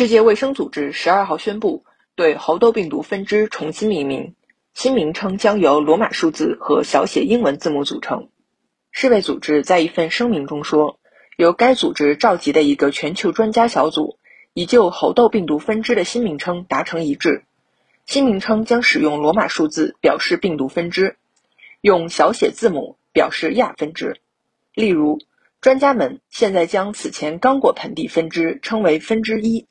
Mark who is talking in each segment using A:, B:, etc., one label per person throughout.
A: 世界卫生组织十二号宣布，对猴痘病毒分支重新命名，新名称将由罗马数字和小写英文字母组成。世卫组织在一份声明中说，由该组织召集的一个全球专家小组已就猴痘病毒分支的新名称达成一致，新名称将使用罗马数字表示病毒分支，用小写字母表示亚分支。例如，专家们现在将此前刚果盆地分支称为分支一。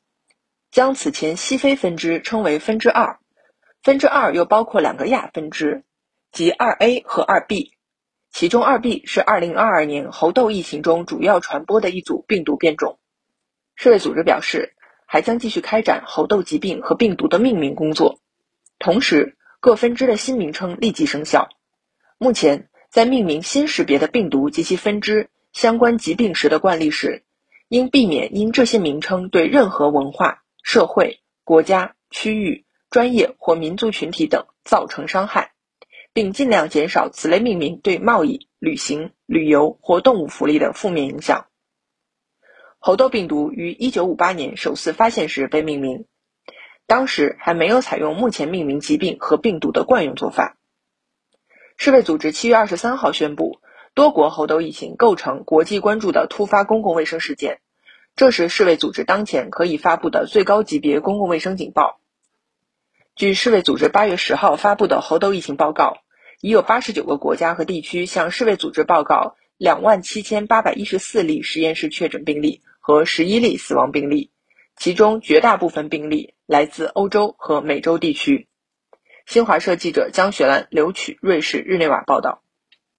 A: 将此前西非分支称为分支二，分支二又包括两个亚分支，即二 A 和二 B，其中二 B 是二零二二年猴痘疫情中主要传播的一组病毒变种。世卫组织表示，还将继续开展猴痘疾病和病毒的命名工作，同时各分支的新名称立即生效。目前，在命名新识别的病毒及其分支相关疾病时的惯例是，应避免因这些名称对任何文化。社会、国家、区域、专业或民族群体等造成伤害，并尽量减少此类命名对贸易、旅行、旅游或动物福利的负面影响。猴痘病毒于1958年首次发现时被命名，当时还没有采用目前命名疾病和病毒的惯用做法。世卫组织7月23号宣布，多国猴痘疫情构成国际关注的突发公共卫生事件。这是世卫组织当前可以发布的最高级别公共卫生警报。据世卫组织八月十号发布的猴痘疫情报告，已有八十九个国家和地区向世卫组织报告两万七千八百一十四例实验室确诊病例和十一例死亡病例，其中绝大部分病例来自欧洲和美洲地区。新华社记者江雪兰、刘曲，瑞士日内瓦报道。